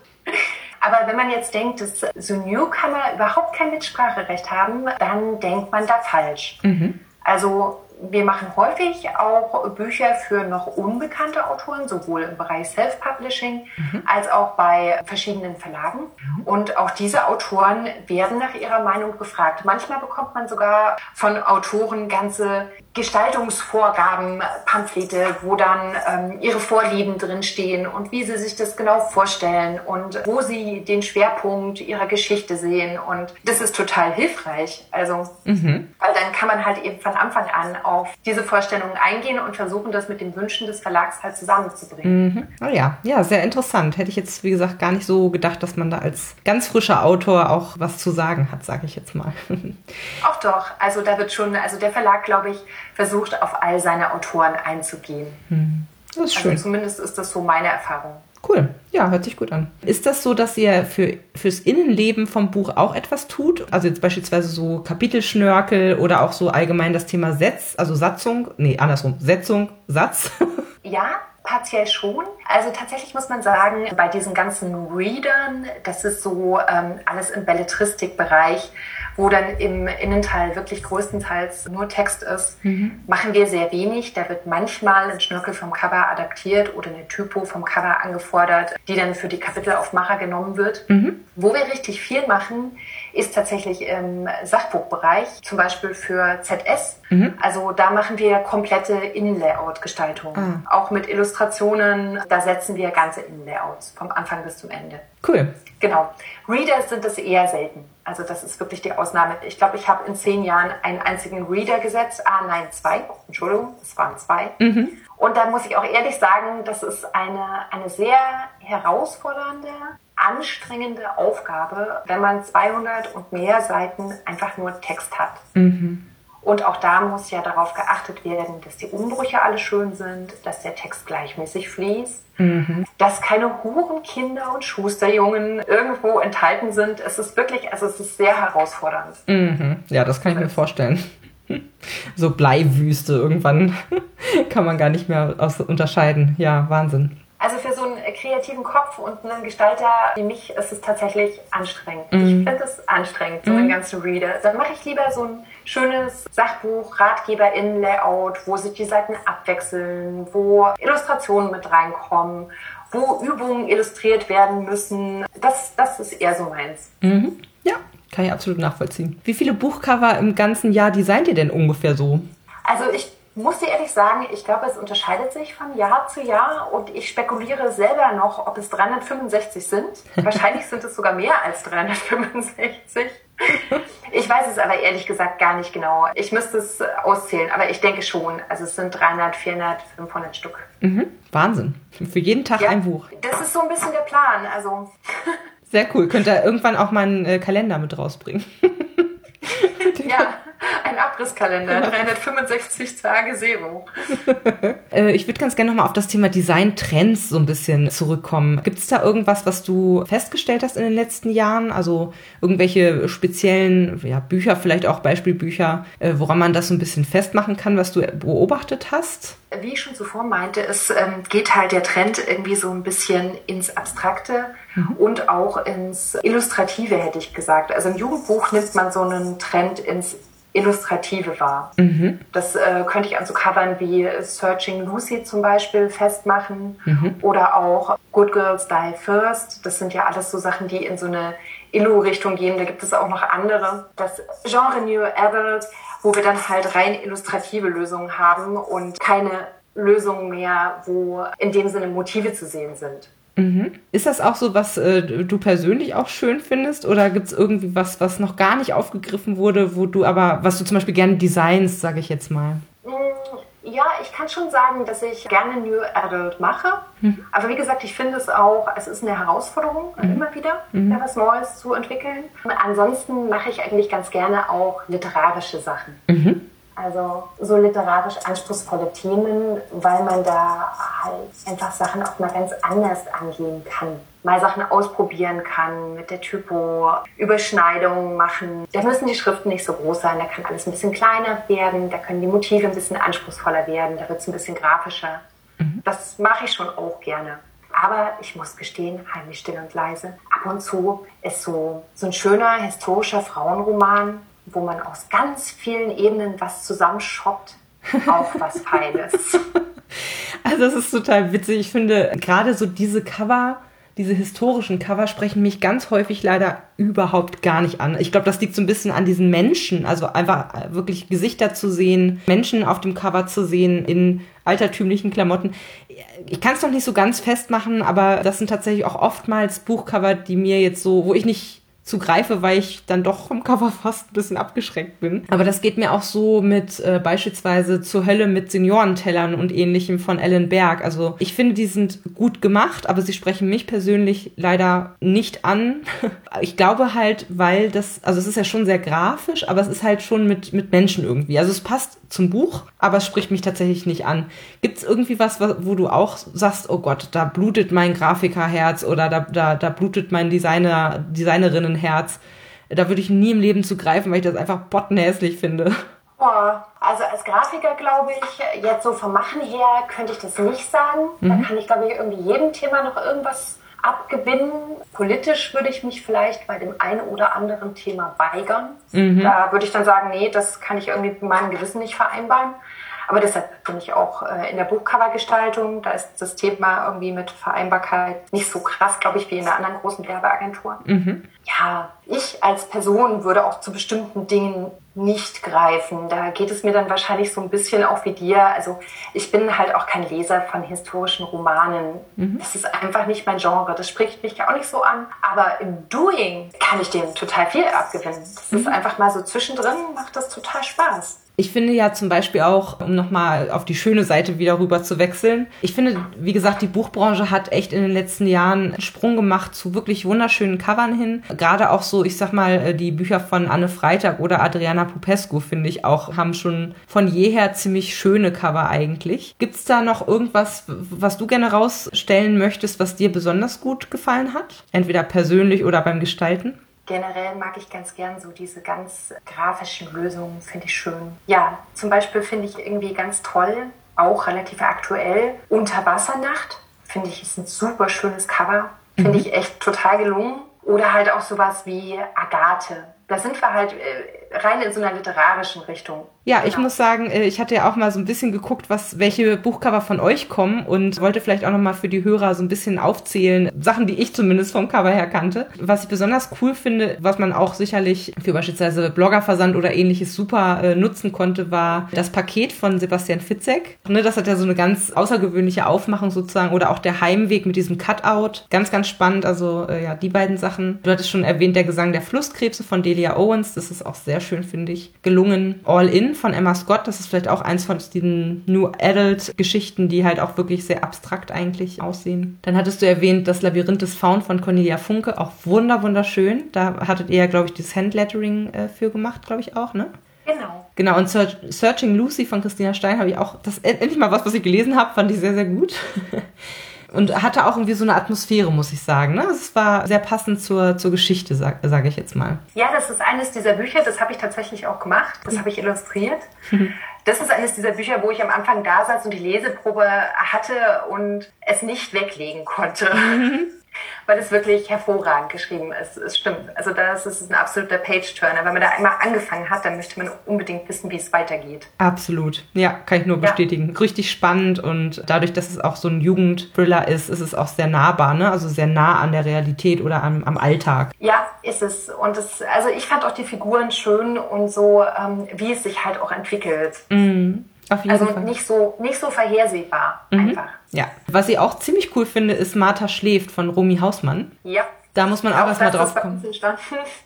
Aber wenn man jetzt denkt, dass so Newcomer überhaupt kein Mitspracherecht haben, dann denkt man da falsch. Mhm. Also wir machen häufig auch Bücher für noch unbekannte Autoren, sowohl im Bereich Self-Publishing mhm. als auch bei verschiedenen Verlagen. Mhm. Und auch diese Autoren werden nach ihrer Meinung gefragt. Manchmal bekommt man sogar von Autoren ganze Gestaltungsvorgaben, Pamphlete, wo dann ähm, ihre Vorlieben drinstehen und wie sie sich das genau vorstellen und wo sie den Schwerpunkt ihrer Geschichte sehen. Und das ist total hilfreich. Also, mhm. weil dann kann man halt eben von Anfang an auf diese Vorstellungen eingehen und versuchen, das mit den Wünschen des Verlags halt zusammenzubringen. Mhm. Oh ja, ja, sehr interessant. Hätte ich jetzt, wie gesagt, gar nicht so gedacht, dass man da als ganz frischer Autor auch was zu sagen hat, sage ich jetzt mal. auch doch. Also da wird schon, also der Verlag, glaube ich, versucht, auf all seine Autoren einzugehen. Mhm. Das ist also schön. Zumindest ist das so meine Erfahrung. Cool. Ja, hört sich gut an. Ist das so, dass ihr für, fürs Innenleben vom Buch auch etwas tut? Also jetzt beispielsweise so Kapitelschnörkel oder auch so allgemein das Thema Setz, also Satzung, nee, andersrum, Setzung, Satz? Ja, partiell schon. Also tatsächlich muss man sagen, bei diesen ganzen Readern, das ist so ähm, alles im Belletristikbereich, wo dann im Innenteil wirklich größtenteils nur Text ist, mhm. machen wir sehr wenig. Da wird manchmal ein Schnörkel vom Cover adaptiert oder eine Typo vom Cover angefordert, die dann für die Kapitelaufmacher genommen wird. Mhm. Wo wir richtig viel machen, ist tatsächlich im Sachbuchbereich, zum Beispiel für ZS. Mhm. Also da machen wir komplette Innenlayout-Gestaltung. Ah. Auch mit Illustrationen, da setzen wir ganze Innenlayouts vom Anfang bis zum Ende. Cool. Genau. Reader sind das eher selten. Also das ist wirklich die Ausnahme. Ich glaube, ich habe in zehn Jahren einen einzigen Reader gesetzt. Ah, nein, zwei. Entschuldigung, es waren zwei. Mhm. Und da muss ich auch ehrlich sagen, das ist eine, eine sehr herausfordernde, anstrengende Aufgabe, wenn man 200 und mehr Seiten einfach nur Text hat. Mhm. Und auch da muss ja darauf geachtet werden, dass die Umbrüche alle schön sind, dass der Text gleichmäßig fließt, mhm. dass keine Hurenkinder und Schusterjungen irgendwo enthalten sind. Es ist wirklich, also es ist sehr herausfordernd. Mhm. Ja, das kann ich mir vorstellen. So Bleiwüste irgendwann kann man gar nicht mehr unterscheiden. Ja, Wahnsinn. Also für kreativen Kopf und einen Gestalter wie mich ist es tatsächlich anstrengend. Mhm. Ich finde es anstrengend, so mhm. einen ganzen Reader. Dann mache ich lieber so ein schönes Sachbuch, Ratgeber in Layout, wo sich die Seiten abwechseln, wo Illustrationen mit reinkommen, wo Übungen illustriert werden müssen. Das, das ist eher so meins. Mhm. Ja, kann ich absolut nachvollziehen. Wie viele Buchcover im ganzen Jahr designt ihr denn ungefähr so? Also ich muss dir ehrlich sagen, ich glaube, es unterscheidet sich von Jahr zu Jahr und ich spekuliere selber noch, ob es 365 sind. Wahrscheinlich sind es sogar mehr als 365. Ich weiß es aber ehrlich gesagt gar nicht genau. Ich müsste es auszählen, aber ich denke schon. Also es sind 300, 400, 500 Stück. Mhm. Wahnsinn. Für jeden Tag ja, ein Buch. Das ist so ein bisschen der Plan. Also. Sehr cool. Könnt ihr irgendwann auch mal einen äh, Kalender mit rausbringen. ja. Ein Abrisskalender, 365 Tage Zero. Äh, ich würde ganz gerne nochmal auf das Thema Design-Trends so ein bisschen zurückkommen. Gibt es da irgendwas, was du festgestellt hast in den letzten Jahren? Also irgendwelche speziellen ja, Bücher, vielleicht auch Beispielbücher, äh, woran man das so ein bisschen festmachen kann, was du beobachtet hast? Wie ich schon zuvor meinte, es ähm, geht halt der Trend irgendwie so ein bisschen ins Abstrakte mhm. und auch ins Illustrative, hätte ich gesagt. Also im Jugendbuch nimmt man so einen Trend ins Illustrative war. Mhm. Das äh, könnte ich an so Covern wie Searching Lucy zum Beispiel festmachen mhm. oder auch Good Girls Die First. Das sind ja alles so Sachen, die in so eine Illu-Richtung gehen. Da gibt es auch noch andere. Das Genre New Adult, wo wir dann halt rein illustrative Lösungen haben und keine Lösungen mehr, wo in dem Sinne Motive zu sehen sind. Mhm. Ist das auch so, was äh, du persönlich auch schön findest? Oder gibt es irgendwie was, was noch gar nicht aufgegriffen wurde, wo du aber, was du zum Beispiel gerne designst, sage ich jetzt mal? Mm, ja, ich kann schon sagen, dass ich gerne New Adult mache. Mhm. Aber wie gesagt, ich finde es auch, es ist eine Herausforderung, mhm. immer wieder mhm. was Neues zu entwickeln. Ansonsten mache ich eigentlich ganz gerne auch literarische Sachen. Also so literarisch anspruchsvolle Themen, weil man da halt einfach Sachen auch mal ganz anders angehen kann. Mal Sachen ausprobieren kann, mit der Typo Überschneidungen machen. Da müssen die Schriften nicht so groß sein, da kann alles ein bisschen kleiner werden, da können die Motive ein bisschen anspruchsvoller werden, da wird es ein bisschen grafischer. Mhm. Das mache ich schon auch gerne. Aber ich muss gestehen, heimlich still und leise. Ab und zu ist so, so ein schöner historischer Frauenroman wo man aus ganz vielen Ebenen was zusammenschoppt, auch was Feines. Also das ist total witzig. Ich finde gerade so diese Cover, diese historischen Cover sprechen mich ganz häufig leider überhaupt gar nicht an. Ich glaube, das liegt so ein bisschen an diesen Menschen, also einfach wirklich Gesichter zu sehen, Menschen auf dem Cover zu sehen in altertümlichen Klamotten. Ich kann es noch nicht so ganz festmachen, aber das sind tatsächlich auch oftmals Buchcover, die mir jetzt so, wo ich nicht zugreife, weil ich dann doch vom Cover fast ein bisschen abgeschreckt bin. Aber das geht mir auch so mit äh, beispielsweise zur Hölle mit Seniorentellern und ähnlichem von Ellen Berg. Also ich finde, die sind gut gemacht, aber sie sprechen mich persönlich leider nicht an. ich glaube halt, weil das, also es ist ja schon sehr grafisch, aber es ist halt schon mit, mit Menschen irgendwie. Also es passt zum Buch, aber es spricht mich tatsächlich nicht an. Gibt es irgendwie was, wo du auch sagst, oh Gott, da blutet mein Grafikerherz oder da, da, da blutet mein Designer, Designerinnenherz? Da würde ich nie im Leben zugreifen, weil ich das einfach bottenhässlich finde. Boah, also als Grafiker glaube ich, jetzt so vom Machen her könnte ich das nicht sagen. Mhm. Da kann ich glaube ich irgendwie jedem Thema noch irgendwas abgewinnen. Politisch würde ich mich vielleicht bei dem einen oder anderen Thema weigern. Mhm. Da würde ich dann sagen, nee, das kann ich irgendwie mit meinem Gewissen nicht vereinbaren. Aber deshalb bin ich auch äh, in der Buchcovergestaltung, da ist das Thema irgendwie mit Vereinbarkeit nicht so krass, glaube ich, wie in der anderen großen Werbeagentur. Mhm. Ja, ich als Person würde auch zu bestimmten Dingen nicht greifen. Da geht es mir dann wahrscheinlich so ein bisschen auch wie dir. Also ich bin halt auch kein Leser von historischen Romanen. Mhm. Das ist einfach nicht mein Genre. Das spricht mich auch nicht so an. Aber im Doing kann ich dem total viel abgewinnen. Das mhm. ist einfach mal so zwischendrin, macht das total Spaß. Ich finde ja zum Beispiel auch, um nochmal auf die schöne Seite wieder rüber zu wechseln, ich finde, wie gesagt, die Buchbranche hat echt in den letzten Jahren einen Sprung gemacht zu wirklich wunderschönen Covern hin. Gerade auch so, ich sag mal, äh, die Bücher von Anne Freitag oder Adriana Popescu, finde ich auch, haben schon von jeher ziemlich schöne Cover eigentlich. Gibt es da noch irgendwas, was du gerne rausstellen möchtest, was dir besonders gut gefallen hat? Entweder persönlich oder beim Gestalten? Generell mag ich ganz gern so diese ganz grafischen Lösungen, finde ich schön. Ja, zum Beispiel finde ich irgendwie ganz toll, auch relativ aktuell, Unterwassernacht. Finde ich ist ein super schönes Cover. Finde mhm. ich echt total gelungen. Oder halt auch sowas wie Agathe. Da sind wir halt äh, rein in so einer literarischen Richtung. Ja, genau. ich muss sagen, äh, ich hatte ja auch mal so ein bisschen geguckt, was welche Buchcover von euch kommen und wollte vielleicht auch noch mal für die Hörer so ein bisschen aufzählen, Sachen, die ich zumindest vom Cover her kannte. Was ich besonders cool finde, was man auch sicherlich für beispielsweise Bloggerversand oder ähnliches super äh, nutzen konnte, war das Paket von Sebastian Fitzek. Ne, das hat ja so eine ganz außergewöhnliche Aufmachung sozusagen oder auch der Heimweg mit diesem Cutout. Ganz, ganz spannend. Also äh, ja, die beiden Sachen. Du hattest schon erwähnt, der Gesang der Flusskrebse von Delia Owens. Das ist auch sehr schön, finde ich. Gelungen. All In von Emma Scott. Das ist vielleicht auch eins von diesen New Adult Geschichten, die halt auch wirklich sehr abstrakt eigentlich aussehen. Dann hattest du erwähnt, das Labyrinth des Faun von Cornelia Funke. Auch wunder, wunderschön. Da hattet ihr ja, glaube ich, das Handlettering äh, für gemacht, glaube ich auch, ne? Genau. Genau, und Searching Lucy von Christina Stein habe ich auch, das endlich mal was, was ich gelesen habe, fand ich sehr, sehr gut. und hatte auch irgendwie so eine Atmosphäre, muss ich sagen. Ne? Es war sehr passend zur, zur Geschichte, sage sag ich jetzt mal. Ja, das ist eines dieser Bücher, das habe ich tatsächlich auch gemacht. Das habe ich illustriert. Das ist eines dieser Bücher, wo ich am Anfang da saß und die Leseprobe hatte und es nicht weglegen konnte. Weil es wirklich hervorragend geschrieben ist. Es stimmt. Also das ist ein absoluter Page-Turner. Wenn man da einmal angefangen hat, dann möchte man unbedingt wissen, wie es weitergeht. Absolut. Ja, kann ich nur bestätigen. Ja. Richtig spannend und dadurch, dass es auch so ein Jugendthriller ist, ist es auch sehr nahbar, ne? Also sehr nah an der Realität oder am, am Alltag. Ja, ist es. Und es, also ich fand auch die Figuren schön und so, ähm, wie es sich halt auch entwickelt. Mm. Auf jeden also Fall. nicht so, nicht so vorhersehbar mhm. einfach. Ja. Was ich auch ziemlich cool finde, ist Martha schläft von Romy Hausmann. Ja. Da muss man auch, auch erstmal drauf kommen.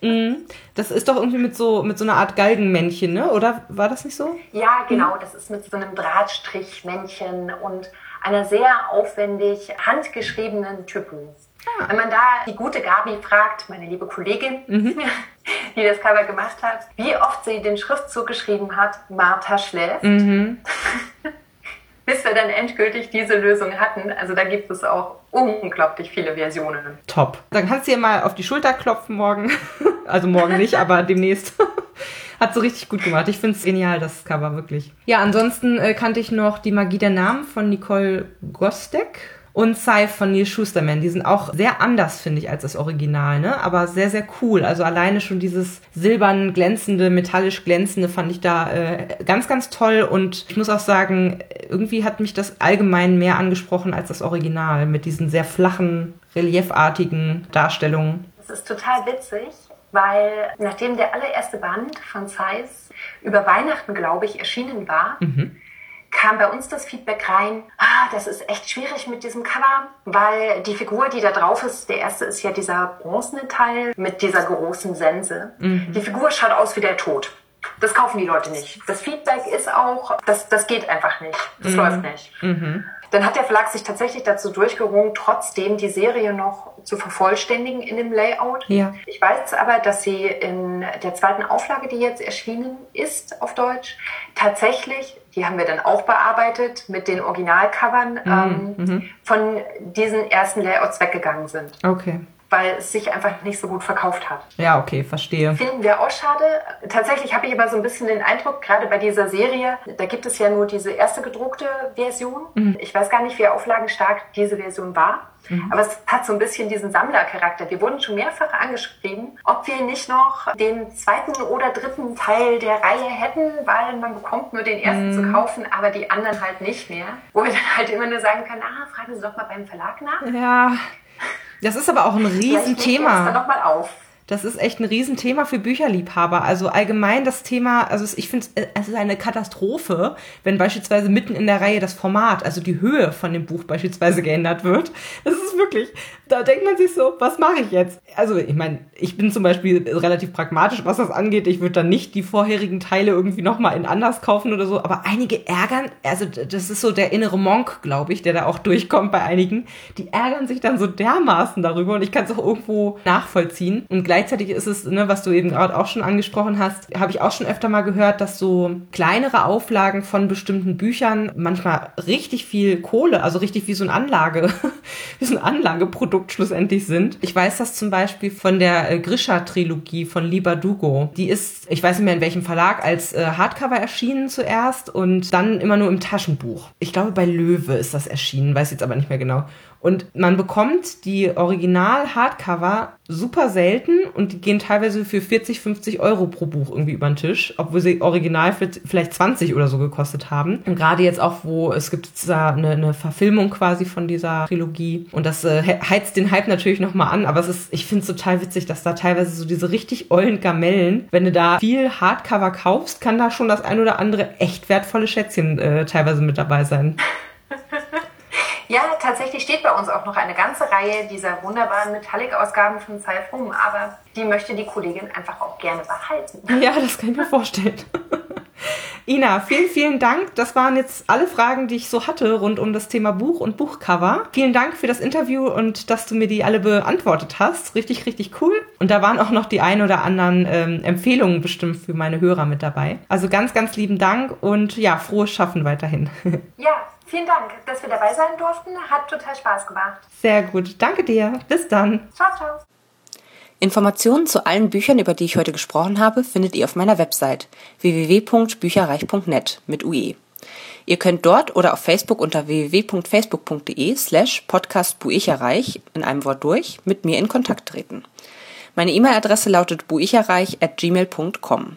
Mhm. Das ist doch irgendwie mit so, mit so einer Art Galgenmännchen, ne? Oder war das nicht so? Ja, genau. Mhm. Das ist mit so einem Drahtstrichmännchen und einer sehr aufwendig handgeschriebenen Typen. Ah. Wenn man da die gute Gabi fragt, meine liebe Kollegin, mhm. die das Cover gemacht hat, wie oft sie den Schriftzug geschrieben hat, Martha schläft. Mhm. Bis wir dann endgültig diese Lösung hatten. Also da gibt es auch unglaublich viele Versionen. Top. Dann kannst du dir mal auf die Schulter klopfen morgen. Also morgen nicht, aber demnächst. Hat so richtig gut gemacht. Ich finde es genial, das Cover, wirklich. Ja, ansonsten äh, kannte ich noch die Magie der Namen von Nicole Gostek und Scythe von Neil Schusterman. Die sind auch sehr anders, finde ich, als das Original, ne? Aber sehr, sehr cool. Also alleine schon dieses silbern glänzende, metallisch glänzende fand ich da äh, ganz, ganz toll. Und ich muss auch sagen, irgendwie hat mich das allgemein mehr angesprochen als das Original mit diesen sehr flachen, reliefartigen Darstellungen. Das ist total witzig, weil nachdem der allererste Band von Scythe über Weihnachten, glaube ich, erschienen war, mhm kam bei uns das Feedback rein, ah, das ist echt schwierig mit diesem Cover, weil die Figur, die da drauf ist, der erste ist ja dieser bronzene Teil mit dieser großen Sense. Mhm. Die Figur schaut aus wie der Tod. Das kaufen die Leute nicht. Das Feedback ist auch, das, das geht einfach nicht. Das mhm. läuft nicht. Mhm. Dann hat der Verlag sich tatsächlich dazu durchgerungen, trotzdem die Serie noch zu vervollständigen in dem Layout. Ja. Ich weiß aber, dass sie in der zweiten Auflage, die jetzt erschienen ist auf Deutsch, tatsächlich, die haben wir dann auch bearbeitet, mit den Originalcovern mhm. ähm, mhm. von diesen ersten Layouts weggegangen sind. Okay weil es sich einfach nicht so gut verkauft hat. Ja, okay, verstehe. Finden wir auch schade. Tatsächlich habe ich immer so ein bisschen den Eindruck, gerade bei dieser Serie, da gibt es ja nur diese erste gedruckte Version. Mhm. Ich weiß gar nicht, wie auflagenstark diese Version war. Mhm. Aber es hat so ein bisschen diesen Sammlercharakter. Wir wurden schon mehrfach angeschrieben, ob wir nicht noch den zweiten oder dritten Teil der Reihe hätten, weil man bekommt nur den ersten mhm. zu kaufen, aber die anderen halt nicht mehr. Wo wir dann halt immer nur sagen können, ah, fragen Sie doch mal beim Verlag nach. Ja, das ist aber auch ein Riesenthema. Dann noch mal auf. Das ist echt ein Riesenthema für Bücherliebhaber. Also allgemein das Thema, also ich finde es ist eine Katastrophe, wenn beispielsweise mitten in der Reihe das Format, also die Höhe von dem Buch beispielsweise geändert wird. Das ist wirklich, da denkt man sich so, was mache ich jetzt? Also ich meine, ich bin zum Beispiel relativ pragmatisch, was das angeht. Ich würde dann nicht die vorherigen Teile irgendwie nochmal in anders kaufen oder so. Aber einige ärgern, also das ist so der innere Monk, glaube ich, der da auch durchkommt bei einigen. Die ärgern sich dann so dermaßen darüber und ich kann es auch irgendwo nachvollziehen. Und gleichzeitig ist es, ne, was du eben gerade auch schon angesprochen hast, habe ich auch schon öfter mal gehört, dass so kleinere Auflagen von bestimmten Büchern manchmal richtig viel Kohle, also richtig wie so ein Anlage, wie so ein Anlageprodukt schlussendlich sind. Ich weiß das zum Beispiel von der äh, Grisha-Trilogie von Liba Dugo. Die ist, ich weiß nicht mehr in welchem Verlag, als äh, Hardcover erschienen zuerst und dann immer nur im Taschenbuch. Ich glaube, bei Löwe ist das erschienen, weiß jetzt aber nicht mehr genau. Und man bekommt die Original-Hardcover super selten und die gehen teilweise für 40, 50 Euro pro Buch irgendwie über den Tisch, obwohl sie original vielleicht 20 oder so gekostet haben. Und gerade jetzt auch, wo es gibt eine, eine Verfilmung quasi von dieser Trilogie und das äh, heizt den Hype natürlich nochmal an, aber es ist, ich finde es total witzig, dass da teilweise so diese richtig ollen Gamellen, wenn du da viel Hardcover kaufst, kann da schon das ein oder andere echt wertvolle Schätzchen äh, teilweise mit dabei sein. Ja, tatsächlich steht bei uns auch noch eine ganze Reihe dieser wunderbaren Metallic-Ausgaben von Salf rum, aber die möchte die Kollegin einfach auch gerne behalten. Ja, das kann ich mir vorstellen. Ina, vielen, vielen Dank. Das waren jetzt alle Fragen, die ich so hatte rund um das Thema Buch und Buchcover. Vielen Dank für das Interview und dass du mir die alle beantwortet hast. Richtig, richtig cool. Und da waren auch noch die ein oder anderen ähm, Empfehlungen bestimmt für meine Hörer mit dabei. Also ganz, ganz lieben Dank und ja, frohes Schaffen weiterhin. Ja, Vielen Dank, dass wir dabei sein durften. Hat total Spaß gemacht. Sehr gut. Danke dir. Bis dann. Ciao, ciao. Informationen zu allen Büchern, über die ich heute gesprochen habe, findet ihr auf meiner Website www.bücherreich.net mit UE. Ihr könnt dort oder auf Facebook unter www.facebook.de slash podcastbuicherreich in einem Wort durch mit mir in Kontakt treten. Meine E-Mail-Adresse lautet buicherreich at gmail.com.